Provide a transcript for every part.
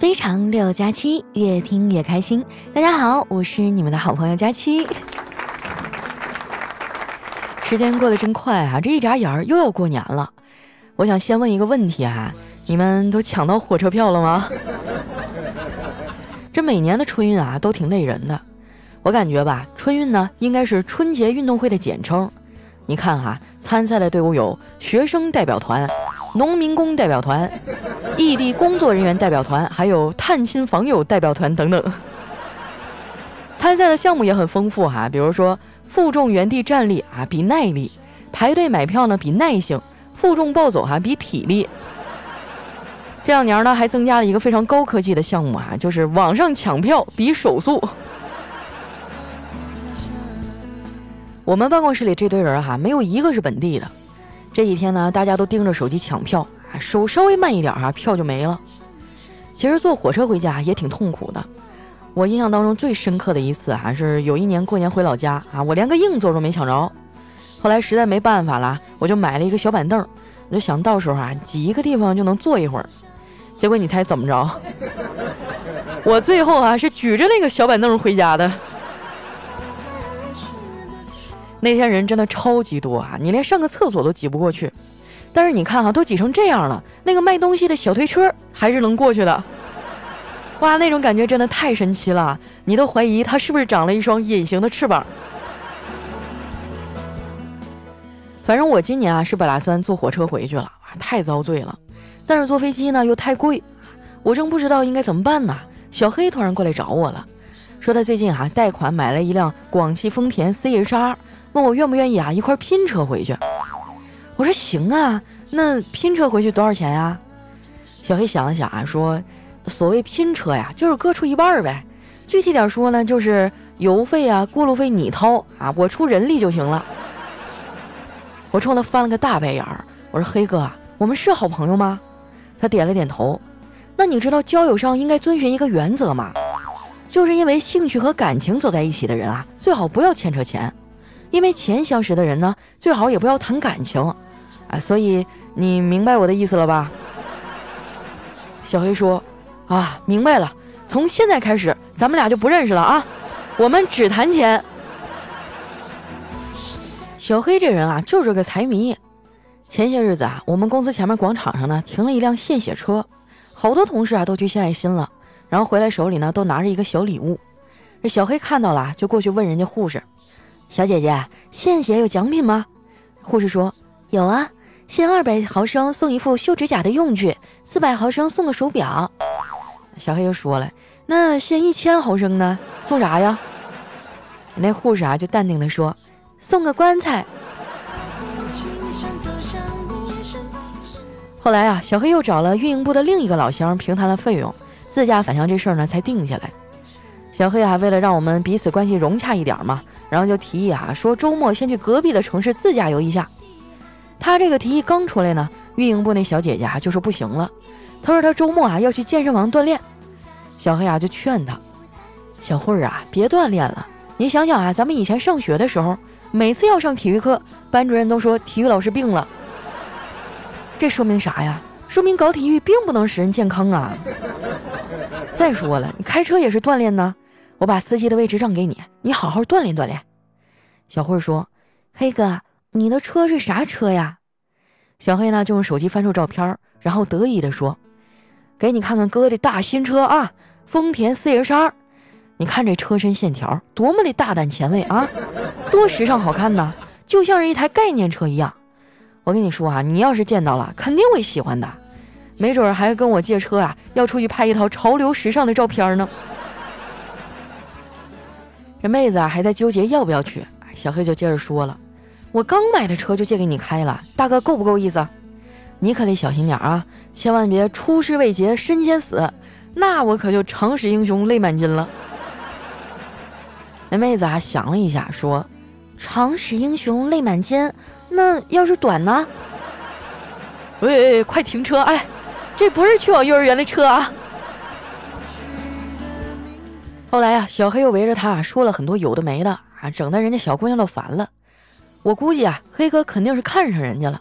非常六加七，越听越开心。大家好，我是你们的好朋友佳期。时间过得真快啊，这一眨眼儿又要过年了。我想先问一个问题啊，你们都抢到火车票了吗？这每年的春运啊，都挺累人的。我感觉吧，春运呢，应该是春节运动会的简称。你看哈，参赛的队伍有学生代表团。农民工代表团、异地工作人员代表团，还有探亲访友代表团等等。参赛的项目也很丰富哈，比如说负重原地站立啊比耐力，排队买票呢比耐性，负重暴走哈比体力。这两年呢还增加了一个非常高科技的项目啊，就是网上抢票比手速。我们办公室里这堆人哈，没有一个是本地的。这几天呢，大家都盯着手机抢票，手稍微慢一点哈，票就没了。其实坐火车回家也挺痛苦的。我印象当中最深刻的一次，还是有一年过年回老家啊，我连个硬座都没抢着。后来实在没办法了，我就买了一个小板凳，我就想到时候啊，挤一个地方就能坐一会儿。结果你猜怎么着？我最后啊是举着那个小板凳回家的。那天人真的超级多啊，你连上个厕所都挤不过去。但是你看哈，都挤成这样了，那个卖东西的小推车还是能过去的。哇，那种感觉真的太神奇了，你都怀疑它是不是长了一双隐形的翅膀。反正我今年啊是不打算坐火车回去了，太遭罪了。但是坐飞机呢又太贵，我正不知道应该怎么办呢。小黑突然过来找我了，说他最近哈贷款买了一辆广汽丰田 CHR。问我愿不愿意啊，一块拼车回去。我说行啊，那拼车回去多少钱呀？小黑想了想啊，说：“所谓拼车呀，就是各出一半呗。具体点说呢，就是油费啊、过路费你掏啊，我出人力就行了。”我冲他翻了个大白眼儿，我说：“黑哥，我们是好朋友吗？”他点了点头。那你知道交友上应该遵循一个原则吗？就是因为兴趣和感情走在一起的人啊，最好不要牵扯钱。因为钱相识的人呢，最好也不要谈感情，啊，所以你明白我的意思了吧？小黑说：“啊，明白了，从现在开始，咱们俩就不认识了啊，我们只谈钱。”小黑这人啊，就是个财迷。前些日子啊，我们公司前面广场上呢，停了一辆献血车，好多同事啊都去献爱心了，然后回来手里呢都拿着一个小礼物。这小黑看到了，就过去问人家护士。小姐姐，献血有奖品吗？护士说有啊，献二百毫升送一副修指甲的用具，四百毫升送个手表。小黑又说了，那献一千毫升呢？送啥呀？那护士啊就淡定的说，送个棺材。后来啊，小黑又找了运营部的另一个老乡平摊了费用，自驾返乡这事儿呢才定下来。小黑啊，为了让我们彼此关系融洽一点嘛。然后就提议啊，说周末先去隔壁的城市自驾游一下。他这个提议刚出来呢，运营部那小姐姐啊就说不行了。她说她周末啊要去健身房锻炼。小黑啊就劝她，小慧儿啊别锻炼了。你想想啊，咱们以前上学的时候，每次要上体育课，班主任都说体育老师病了。这说明啥呀？说明搞体育并不能使人健康啊。再说了，你开车也是锻炼呢。我把司机的位置让给你，你好好锻炼锻炼。小慧儿说：“黑哥，你的车是啥车呀？”小黑呢就用手机翻出照片，然后得意的说：“给你看看哥的大新车啊，丰田 ch 二。你看这车身线条多么的大胆前卫啊，多时尚好看呐，就像是一台概念车一样。我跟你说啊，你要是见到了，肯定会喜欢的，没准还跟我借车啊，要出去拍一套潮流时尚的照片呢。”这妹子啊还在纠结要不要去，小黑就接着说了：“我刚买的车就借给你开了，大哥够不够意思？你可得小心点啊，千万别出师未捷身先死，那我可就长使英雄泪满襟了。”那妹子啊想了一下说：“长使英雄泪满襟，那要是短呢？”喂喂，快停车！哎，这不是去我幼儿园的车啊！后来呀，小黑又围着他说了很多有的没的啊，整的人家小姑娘都烦了。我估计啊，黑哥肯定是看上人家了。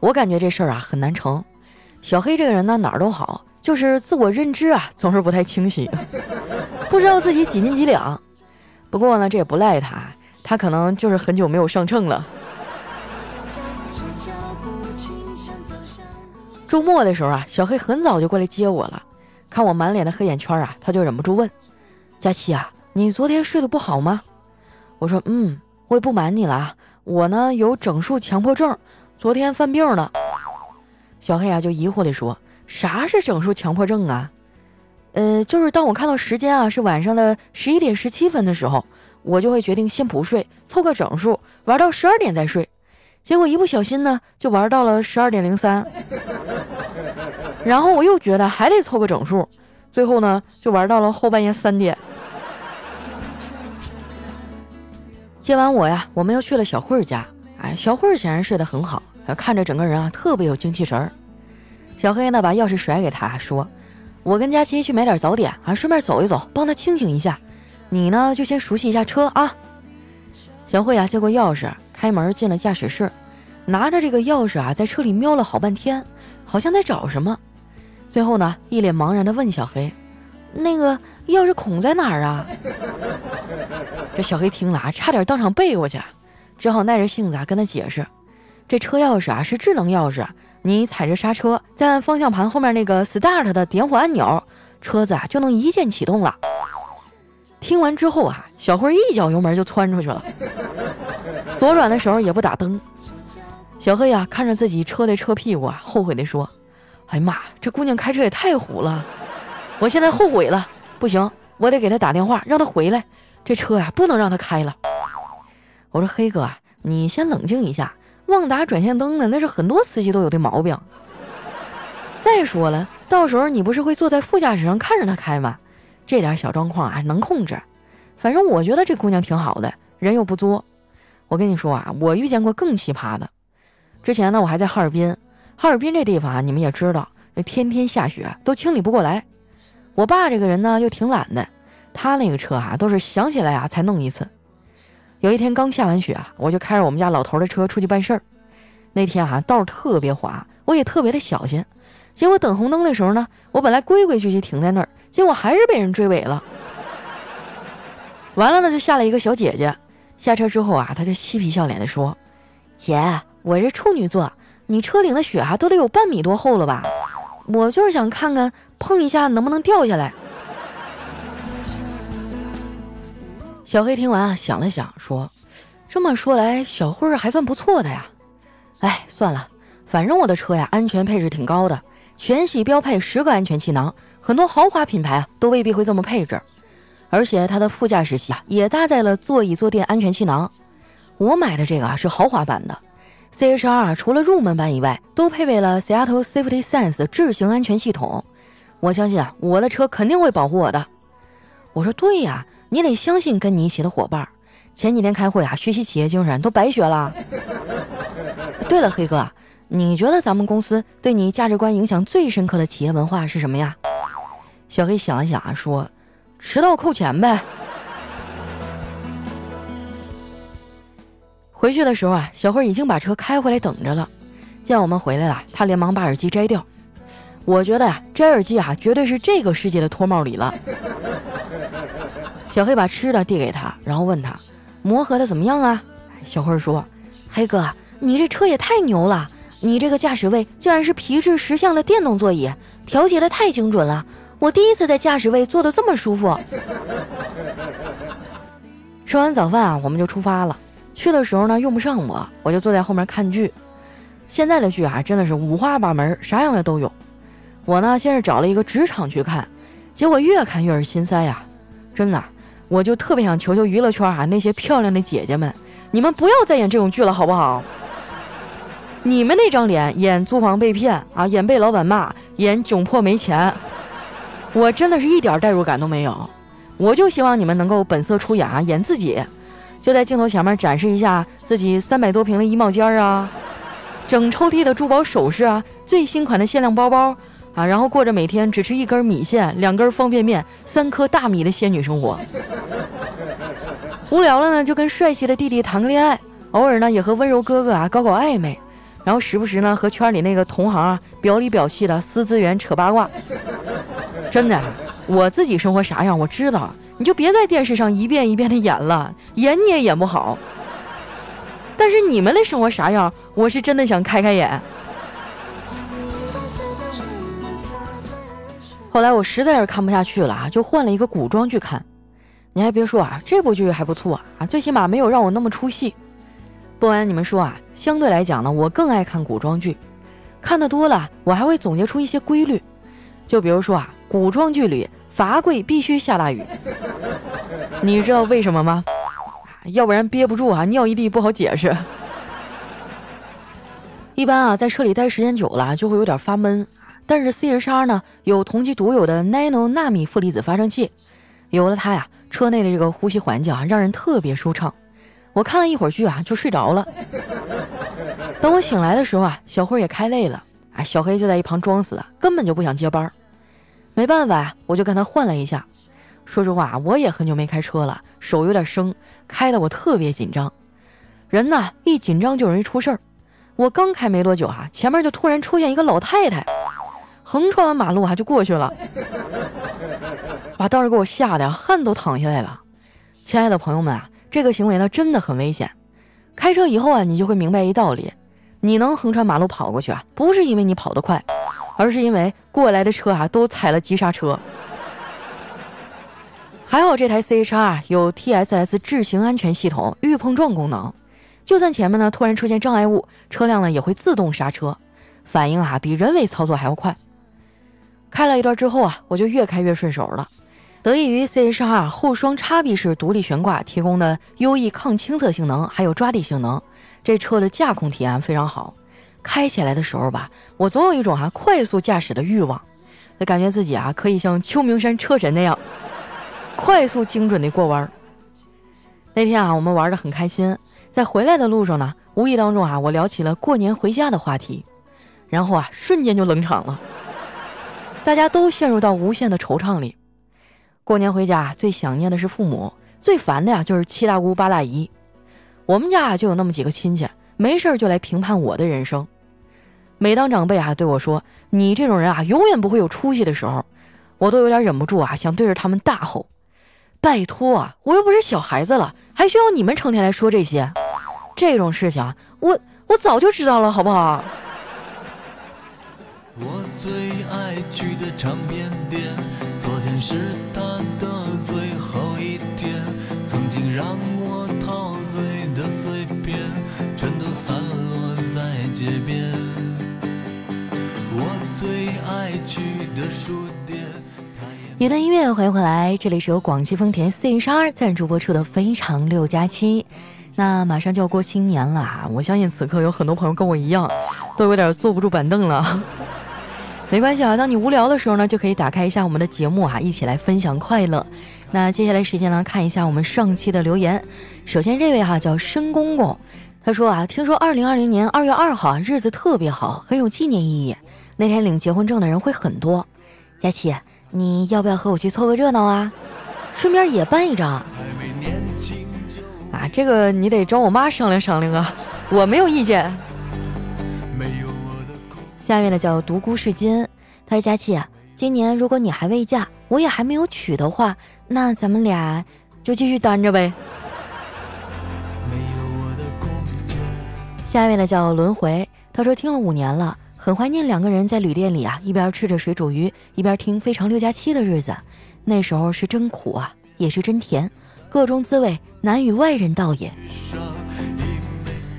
我感觉这事儿啊很难成。小黑这个人呢哪儿都好，就是自我认知啊总是不太清晰，不知道自己几斤几两。不过呢，这也不赖他，他可能就是很久没有上秤了。周末的时候啊，小黑很早就过来接我了，看我满脸的黑眼圈啊，他就忍不住问：“佳琪啊，你昨天睡得不好吗？”我说：“嗯，我也不瞒你了啊，我呢有整数强迫症，昨天犯病了。”小黑啊就疑惑地说：“啥是整数强迫症啊？”呃，就是当我看到时间啊是晚上的十一点十七分的时候，我就会决定先不睡，凑个整数，玩到十二点再睡。结果一不小心呢，就玩到了十二点零三，然后我又觉得还得凑个整数，最后呢就玩到了后半夜三点。接完我呀，我们又去了小慧家。哎，小慧显然睡得很好，看着整个人啊特别有精气神儿。小黑呢把钥匙甩给他，说。我跟佳琪去买点早点啊，顺便走一走，帮他清醒一下。你呢，就先熟悉一下车啊。小慧啊，接过钥匙，开门进了驾驶室，拿着这个钥匙啊，在车里瞄了好半天，好像在找什么。最后呢，一脸茫然地问小黑：“那个钥匙孔在哪儿啊？”这小黑听了啊，差点当场背过去，只好耐着性子啊跟他解释：“这车钥匙啊是智能钥匙。”你踩着刹车，再按方向盘后面那个 start 的点火按钮，车子啊就能一键启动了。听完之后啊，小慧一脚油门就窜出去了，左转的时候也不打灯。小黑呀看着自己车的车屁股啊，后悔地说：“哎呀妈，这姑娘开车也太虎了！我现在后悔了，不行，我得给他打电话让他回来，这车呀不能让他开了。”我说：“黑哥啊，你先冷静一下。”忘打转向灯呢，那是很多司机都有的毛病。再说了，到时候你不是会坐在副驾驶上看着他开吗？这点小状况啊，能控制。反正我觉得这姑娘挺好的，人又不作。我跟你说啊，我遇见过更奇葩的。之前呢，我还在哈尔滨，哈尔滨这地方啊，你们也知道，那天天下雪，都清理不过来。我爸这个人呢，又挺懒的，他那个车啊，都是想起来啊才弄一次。有一天刚下完雪啊，我就开着我们家老头的车出去办事儿。那天啊，道特别滑，我也特别的小心。结果等红灯的时候呢，我本来规规矩矩停在那儿，结果还是被人追尾了。完了呢，就下来一个小姐姐，下车之后啊，她就嬉皮笑脸的说：“姐，我是处女座，你车顶的雪啊都得有半米多厚了吧？我就是想看看碰一下能不能掉下来。”小黑听完啊，想了想，说：“这么说来，小慧儿还算不错的呀。哎，算了，反正我的车呀，安全配置挺高的，全系标配十个安全气囊，很多豪华品牌啊都未必会这么配置。而且它的副驾驶席啊也搭载了座椅坐垫安全气囊。我买的这个啊是豪华版的，CHR 啊除了入门版以外，都配备了 Seattle Safety Sense 智行安全系统。我相信啊，我的车肯定会保护我的。我说对呀。”你得相信跟你一起的伙伴。前几天开会啊，学习企业精神都白学了。对了，黑哥，你觉得咱们公司对你价值观影响最深刻的企业文化是什么呀？小黑想了想啊，说：“迟到扣钱呗。”回去的时候啊，小慧已经把车开回来等着了。见我们回来了，他连忙把耳机摘掉。我觉得呀，摘耳机啊，绝对是这个世界的脱帽礼了。小黑把吃的递给他，然后问他：“磨合的怎么样啊？”小慧说：“黑哥，你这车也太牛了！你这个驾驶位竟然是皮质十项的电动座椅，调节的太精准了。我第一次在驾驶位坐的这么舒服。”吃完早饭啊，我们就出发了。去的时候呢，用不上我，我就坐在后面看剧。现在的剧啊，真的是五花八门，啥样的都有。我呢，先是找了一个职场去看，结果越看越是心塞呀，真的。我就特别想求求娱乐圈啊那些漂亮的姐姐们，你们不要再演这种剧了，好不好？你们那张脸演租房被骗啊，演被老板骂，演窘迫没钱，我真的是一点代入感都没有。我就希望你们能够本色出演啊，演自己，就在镜头前面展示一下自己三百多平的衣帽间啊，整抽屉的珠宝首饰啊，最新款的限量包包。啊，然后过着每天只吃一根米线、两根方便面、三颗大米的仙女生活。无聊了呢，就跟帅气的弟弟谈个恋爱，偶尔呢也和温柔哥哥啊搞搞暧昧。然后时不时呢和圈里那个同行啊表里表气的撕资源扯八卦。真的，我自己生活啥样我知道，你就别在电视上一遍一遍的演了，演你也演不好。但是你们的生活啥样，我是真的想开开眼。后来我实在是看不下去了啊，就换了一个古装剧看。你还别说啊，这部剧还不错啊，最起码没有让我那么出戏。不瞒你们说啊，相对来讲呢，我更爱看古装剧。看的多了，我还会总结出一些规律。就比如说啊，古装剧里罚跪必须下大雨，你知道为什么吗？要不然憋不住啊，尿一地不好解释。一般啊，在车里待时间久了就会有点发闷。但是 C H R 呢有同级独有的 Nano 纳米负离子发生器，有了它呀，车内的这个呼吸环境啊让人特别舒畅。我看了一会儿剧啊就睡着了。等我醒来的时候啊，小辉也开累了，哎，小黑就在一旁装死，根本就不想接班。没办法呀，我就跟他换了一下。说实话，我也很久没开车了，手有点生，开的我特别紧张。人呢一紧张就容易出事儿。我刚开没多久哈，前面就突然出现一个老太太。横穿完马路啊，就过去了，把当时给我吓得汗都淌下来了。亲爱的朋友们啊，这个行为呢真的很危险。开车以后啊，你就会明白一道理：你能横穿马路跑过去啊，不是因为你跑得快，而是因为过来的车啊都踩了急刹车。还好这台 C H R 有 T S S 智行安全系统预碰撞功能，就算前面呢突然出现障碍物，车辆呢也会自动刹车，反应啊比人为操作还要快。开了一段之后啊，我就越开越顺手了。得益于 C H R 后双叉臂式独立悬挂提供的优异抗倾侧性能，还有抓地性能，这车的驾控体验非常好。开起来的时候吧，我总有一种啊快速驾驶的欲望，就感觉自己啊可以像秋名山车神那样，快速精准的过弯。那天啊，我们玩的很开心，在回来的路上呢，无意当中啊，我聊起了过年回家的话题，然后啊，瞬间就冷场了。大家都陷入到无限的惆怅里。过年回家，最想念的是父母，最烦的呀就是七大姑八大姨。我们家就有那么几个亲戚，没事就来评判我的人生。每当长辈啊对我说“你这种人啊永远不会有出息”的时候，我都有点忍不住啊，想对着他们大吼：“拜托啊，我又不是小孩子了，还需要你们成天来说这些？这种事情啊，我我早就知道了，好不好？”最爱去的唱片店，昨天是他的最后一天。曾经让我陶醉的碎片，全都散落在街边。我最爱去的书店。一段音乐，欢迎回来，这里是由广汽丰田 C H R 赞助播出的《非常六加七》。那马上就要过新年了，我相信此刻有很多朋友跟我一样，都有点坐不住板凳了。没关系啊，当你无聊的时候呢，就可以打开一下我们的节目啊，一起来分享快乐。那接下来时间呢，看一下我们上期的留言。首先这位哈叫申公公，他说啊，听说二零二零年二月二号日子特别好，很有纪念意义。那天领结婚证的人会很多。佳琪，你要不要和我去凑个热闹啊？顺便也办一张。啊，这个你得找我妈商量商量啊，我没有意见。下面的叫独孤世金，他说：“佳琪啊，今年如果你还未嫁，我也还没有娶的话，那咱们俩就继续单着呗。”下面的叫轮回，他说：“听了五年了，很怀念两个人在旅店里啊，一边吃着水煮鱼，一边听《非常六加七》的日子。那时候是真苦啊，也是真甜，各种滋味难与外人道也。”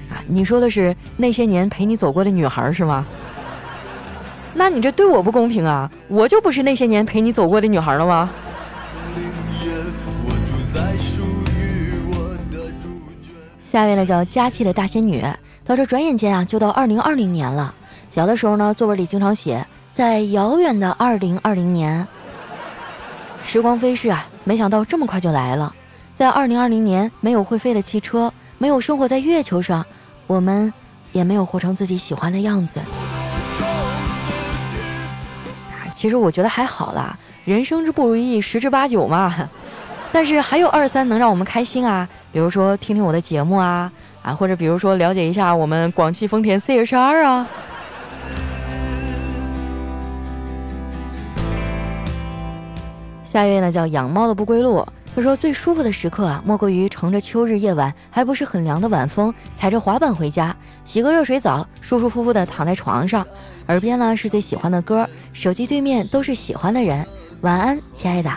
啊，你说的是那些年陪你走过的女孩是吗？那你这对我不公平啊！我就不是那些年陪你走过的女孩了吗？下面呢叫佳期的大仙女，她说：“转眼间啊，就到二零二零年了。小的时候呢，作文里经常写在遥远的二零二零年。时光飞逝啊，没想到这么快就来了。在二零二零年，没有会飞的汽车，没有生活在月球上，我们也没有活成自己喜欢的样子。”其实我觉得还好啦，人生之不如意十之八九嘛。但是还有二三能让我们开心啊，比如说听听我的节目啊，啊，或者比如说了解一下我们广汽丰田 CHR 啊。下一位呢叫养猫的不归路，他说最舒服的时刻啊，莫过于乘着秋日夜晚还不是很凉的晚风，踩着滑板回家，洗个热水澡，舒舒服服的躺在床上，耳边呢是最喜欢的歌，手机对面都是喜欢的人，晚安，亲爱的。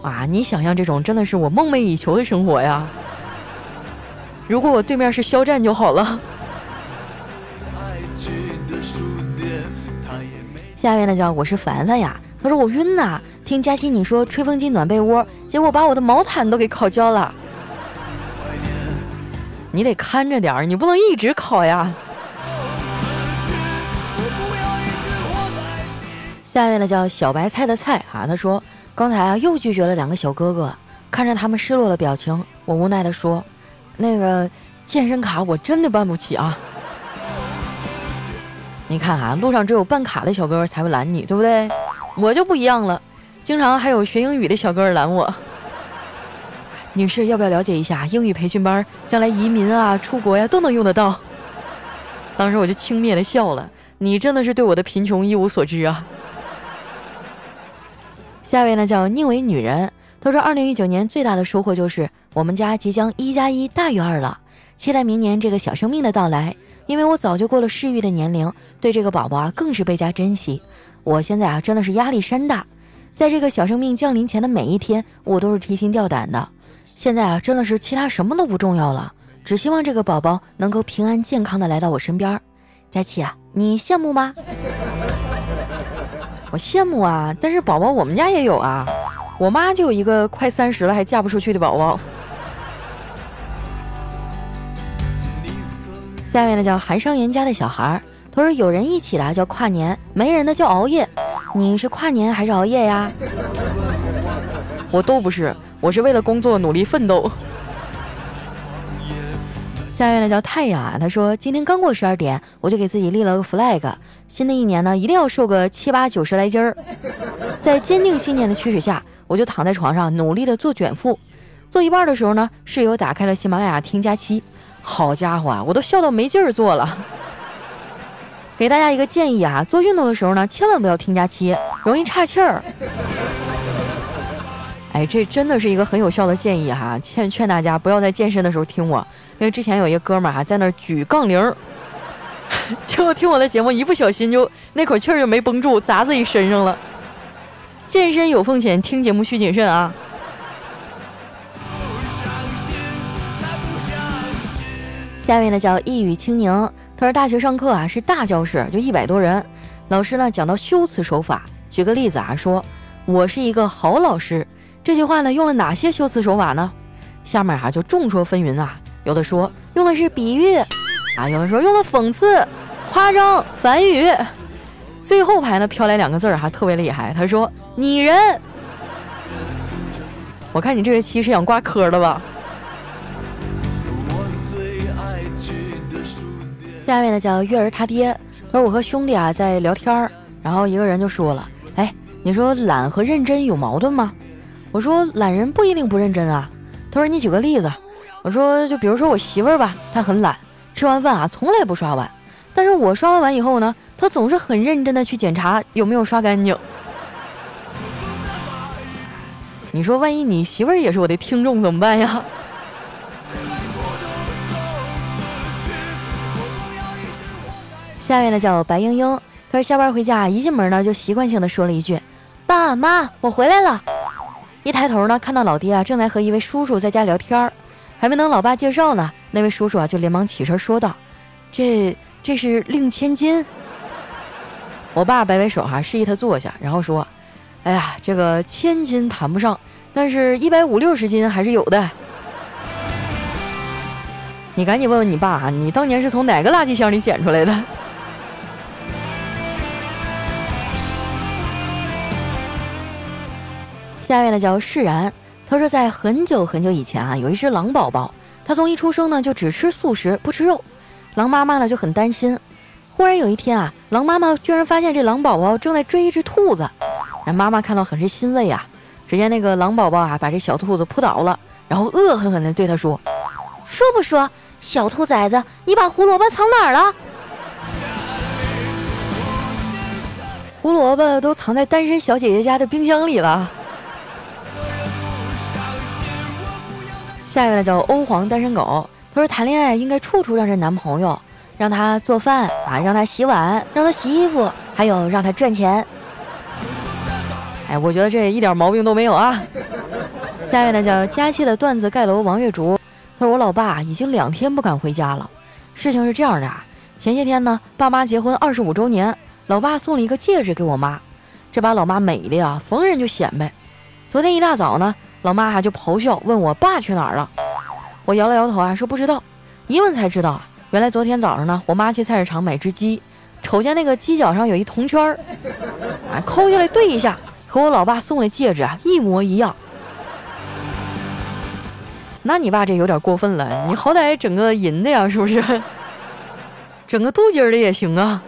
啊，你想象这种真的是我梦寐以求的生活呀！如果我对面是肖战就好了。下面呢叫我是凡凡呀。他说我晕呐，听佳期你说吹风机暖被窝，结果把我的毛毯都给烤焦了。你得看着点儿，你不能一直烤呀。下面呢叫小白菜的菜啊，他说刚才啊又拒绝了两个小哥哥，看着他们失落的表情，我无奈的说，那个健身卡我真的办不起啊。你看啊，路上只有办卡的小哥哥才会拦你，对不对？我就不一样了，经常还有学英语的小哥儿拦我。女士，要不要了解一下英语培训班？将来移民啊、出国呀都能用得到。当时我就轻蔑的笑了，你真的是对我的贫穷一无所知啊。下一位呢叫宁为女人，她说：二零一九年最大的收获就是我们家即将一加一大于二了，期待明年这个小生命的到来，因为我早就过了适育的年龄，对这个宝宝啊更是倍加珍惜。我现在啊，真的是压力山大，在这个小生命降临前的每一天，我都是提心吊胆的。现在啊，真的是其他什么都不重要了，只希望这个宝宝能够平安健康的来到我身边。佳琪啊，你羡慕吗？我羡慕啊，但是宝宝我们家也有啊，我妈就有一个快三十了还嫁不出去的宝宝。下面呢叫韩商言家的小孩儿。他说：“有人一起来叫跨年，没人的叫熬夜。你是跨年还是熬夜呀？”我都不是，我是为了工作努力奋斗。下面呢叫太阳啊，他说：“今天刚过十二点，我就给自己立了个 flag，新的一年呢一定要瘦个七八九十来斤儿。”在坚定信念的驱使下，我就躺在床上努力的做卷腹。做一半的时候呢，室友打开了喜马拉雅听假期，好家伙啊，我都笑到没劲儿做了。给大家一个建议啊，做运动的时候呢，千万不要听假期，容易岔气儿。哎，这真的是一个很有效的建议哈，劝劝大家不要在健身的时候听我，因为之前有一个哥们儿哈在那儿举杠铃，结果听我的节目一不小心就那口气儿就没绷住，砸自己身上了。健身有风险，听节目需谨慎啊。下面呢叫一语清宁。他说：“大学上课啊，是大教室，就一百多人。老师呢讲到修辞手法，举个例子啊，说我是一个好老师。这句话呢用了哪些修辞手法呢？下面啊就众说纷纭啊，有的说用的是比喻啊，有的说用了讽刺、夸张、反语。最后排呢飘来两个字儿哈，特别厉害。他说拟人。我看你这学期是想挂科了吧？”下面呢叫月儿他爹，他说我和兄弟啊在聊天儿，然后一个人就说了，哎，你说懒和认真有矛盾吗？我说懒人不一定不认真啊。他说你举个例子。我说就比如说我媳妇儿吧，她很懒，吃完饭啊从来不刷碗，但是我刷完碗以后呢，她总是很认真的去检查有没有刷干净。你说万一你媳妇儿也是我的听众怎么办呀？下面呢叫白英英，她说下班回家一进门呢就习惯性的说了一句：“爸妈，我回来了。”一抬头呢看到老爹啊正在和一位叔叔在家聊天儿，还没等老爸介绍呢，那位叔叔啊就连忙起身说道：“这这是令千金。”我爸摆摆手哈，示意他坐下，然后说：“哎呀，这个千金谈不上，但是一百五六十斤还是有的。”你赶紧问问你爸啊，你当年是从哪个垃圾箱里捡出来的？下面呢叫释然，他说在很久很久以前啊，有一只狼宝宝，他从一出生呢就只吃素食不吃肉，狼妈妈呢就很担心。忽然有一天啊，狼妈妈居然发现这狼宝宝正在追一只兔子，让妈妈看到很是欣慰啊。只见那个狼宝宝啊把这小兔子扑倒了，然后恶狠狠地对他说：“说不说？小兔崽子，你把胡萝卜藏哪儿了？胡萝卜都藏在单身小姐姐家的冰箱里了。下一位呢叫欧皇单身狗，他说谈恋爱应该处处让着男朋友，让他做饭啊，让他洗碗，让他洗衣服，还有让他赚钱。哎，我觉得这一点毛病都没有啊。下一位呢叫佳期的段子盖楼王月竹，他说我老爸已经两天不敢回家了。事情是这样的啊，前些天呢，爸妈结婚二十五周年。老爸送了一个戒指给我妈，这把老妈美的呀，逢人就显摆。昨天一大早呢，老妈还就咆哮问我爸去哪儿了。我摇了摇头啊，说不知道。一问才知道，原来昨天早上呢，我妈去菜市场买只鸡，瞅见那个鸡脚上有一铜圈儿，啊，抠下来对一下，和我老爸送的戒指啊一模一样。那你爸这有点过分了，你好歹整个银的呀，是不是？整个镀金的也行啊。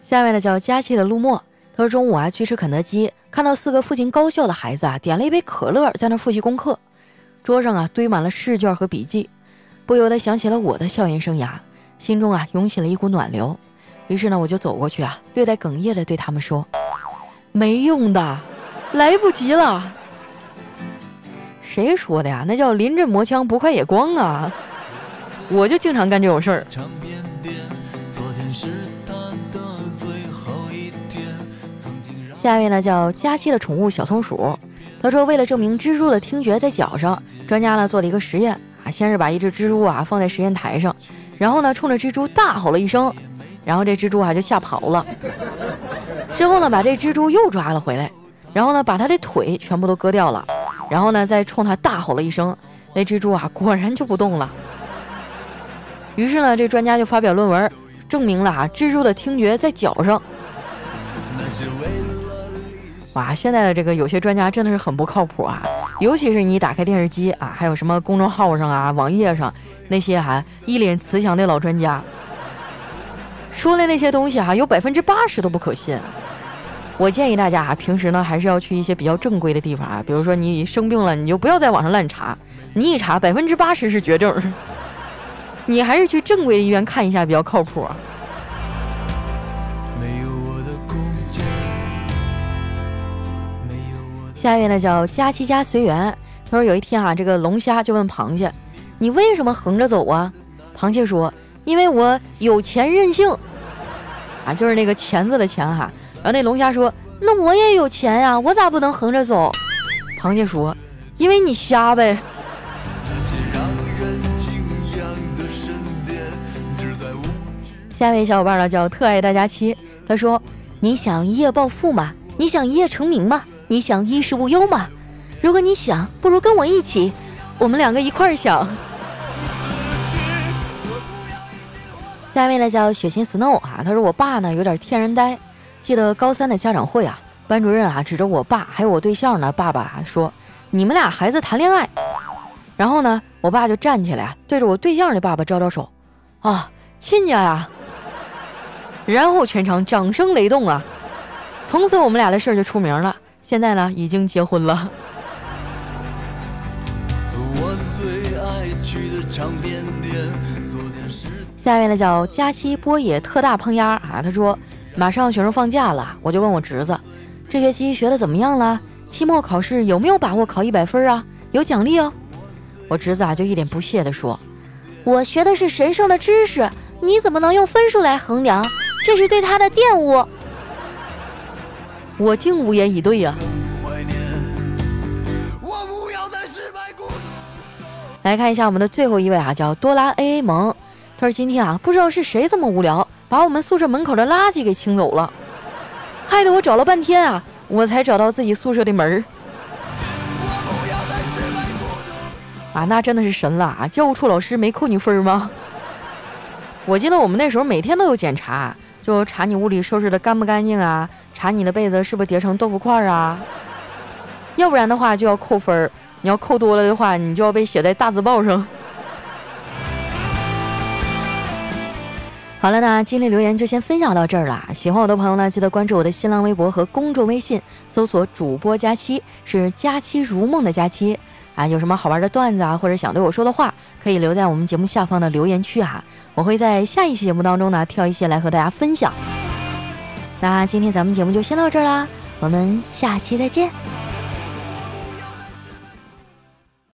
下面呢叫佳期的陆墨，他说中午啊去吃肯德基，看到四个父亲高校的孩子啊点了一杯可乐，在那复习功课，桌上啊堆满了试卷和笔记，不由得想起了我的校园生涯，心中啊涌起了一股暖流。于是呢我就走过去啊，略带哽咽的对他们说：“没用的，来不及了。”谁说的呀？那叫临阵磨枪，不快也光啊！我就经常干这种事儿。下一位呢叫佳期的宠物小松鼠，他说为了证明蜘蛛的听觉在脚上，专家呢做了一个实验啊，先是把一只蜘蛛啊放在实验台上，然后呢冲着蜘蛛大吼了一声，然后这蜘蛛啊就吓跑了。之后呢把这蜘蛛又抓了回来，然后呢把它的腿全部都割掉了，然后呢再冲它大吼了一声，那蜘蛛啊果然就不动了。于是呢这专家就发表论文，证明了啊蜘蛛的听觉在脚上。哇，现在的这个有些专家真的是很不靠谱啊！尤其是你打开电视机啊，还有什么公众号上啊、网页上那些哈一脸慈祥的老专家说的那些东西哈，有百分之八十都不可信。我建议大家啊，平时呢还是要去一些比较正规的地方啊，比如说你生病了，你就不要在网上乱查，你一查百分之八十是绝症，你还是去正规的医院看一下比较靠谱。下一位呢叫佳期家随缘，他说有一天啊，这个龙虾就问螃蟹：“你为什么横着走啊？”螃蟹说：“因为我有钱任性。”啊，就是那个钳子的钳哈。然后那龙虾说：“那我也有钱呀，我咋不能横着走？”螃蟹说：“因为你瞎呗。”下一位小伙伴呢叫特爱大家期，他说：“你想一夜暴富吗？你想一夜成名吗？”你想衣食无忧吗？如果你想，不如跟我一起，我们两个一块儿想。下一位呢叫雪心 Snow 啊，他说我爸呢有点天然呆。记得高三的家长会啊，班主任啊指着我爸还有我对象呢，爸爸说你们俩孩子谈恋爱。然后呢，我爸就站起来对着我对象的爸爸招招手，啊，亲家呀。然后全场掌声雷动啊，从此我们俩的事儿就出名了。现在呢，已经结婚了。下面呢叫佳期波野特大胖丫啊，他说马上学生放假了，我就问我侄子，这学期学的怎么样了？期末考试有没有把握考一百分啊？有奖励哦。我侄子啊就一脸不屑地说，我学的是神圣的知识，你怎么能用分数来衡量？这是对他的玷污。我竟无言以对呀！来看一下我们的最后一位啊，叫多拉 A A 萌。他说今天啊，不知道是谁这么无聊，把我们宿舍门口的垃圾给清走了，害得我找了半天啊，我才找到自己宿舍的门儿。啊，那真的是神了啊！教务处老师没扣你分吗？我记得我们那时候每天都有检查，就查你屋里收拾的干不干净啊。查你的被子是不是叠成豆腐块儿啊？要不然的话就要扣分儿。你要扣多了的话，你就要被写在大字报上。好了，那今天留言就先分享到这儿了。喜欢我的朋友呢，记得关注我的新浪微博和公众微信，搜索主播佳期，是佳期如梦的佳期啊。有什么好玩的段子啊，或者想对我说的话，可以留在我们节目下方的留言区啊。我会在下一期节目当中呢，挑一些来和大家分享。那今天咱们节目就先到这儿啦我们下期再见。